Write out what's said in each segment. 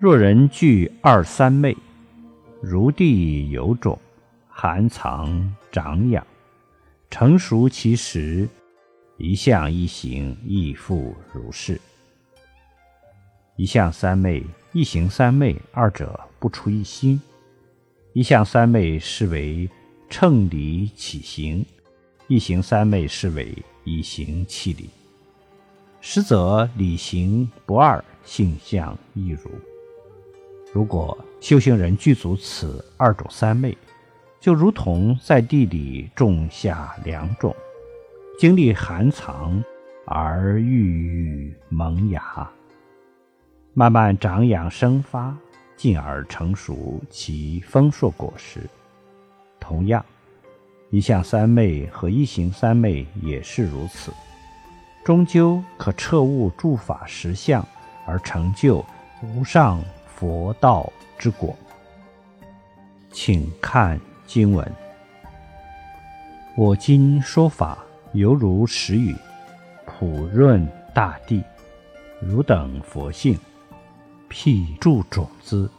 若人具二三昧，如地有种，含藏长养，成熟其时，一向一行亦复如是。一向三昧、一行三昧二者不出一心。一向三昧是为乘理起行，一行三昧是为以行气理。实则理行不二，性相亦如。如果修行人具足此二种三昧，就如同在地里种下两种，经历寒藏而郁郁萌芽，慢慢长养生发，进而成熟其丰硕果实。同样，一向三昧和一行三昧也是如此，终究可彻悟诸法实相，而成就无上。佛道之果，请看经文。我今说法，犹如时雨，普润大地。汝等佛性，辟诸种子，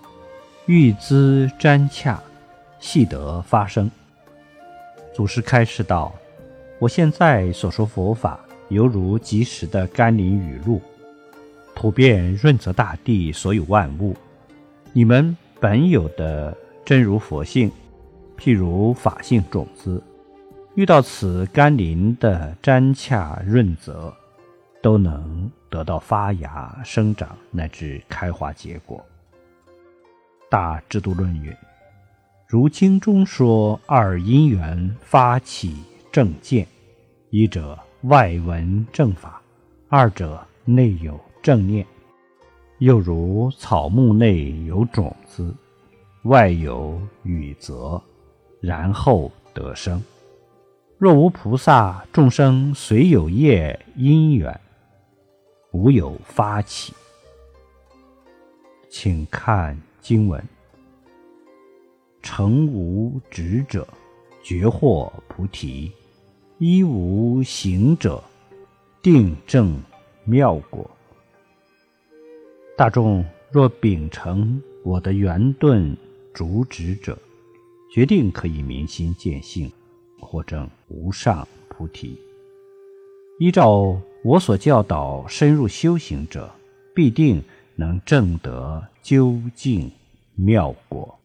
欲滋瞻洽，悉得发生。祖师开示道：我现在所说佛法，犹如及时的甘霖雨露，普遍润泽大地所有万物。你们本有的真如佛性，譬如法性种子，遇到此甘霖的沾洽润泽，都能得到发芽、生长乃至开花结果。大制度论云：如经中说，二因缘发起正见，一者外闻正法，二者内有正念。又如草木内有种子，外有雨泽，然后得生。若无菩萨，众生虽有业因缘，无有发起。请看经文：成无执者，觉获菩提；一无行者，定正妙果。大众若秉承我的圆顿主旨者，决定可以明心见性，获证无上菩提。依照我所教导深入修行者，必定能证得究竟妙果。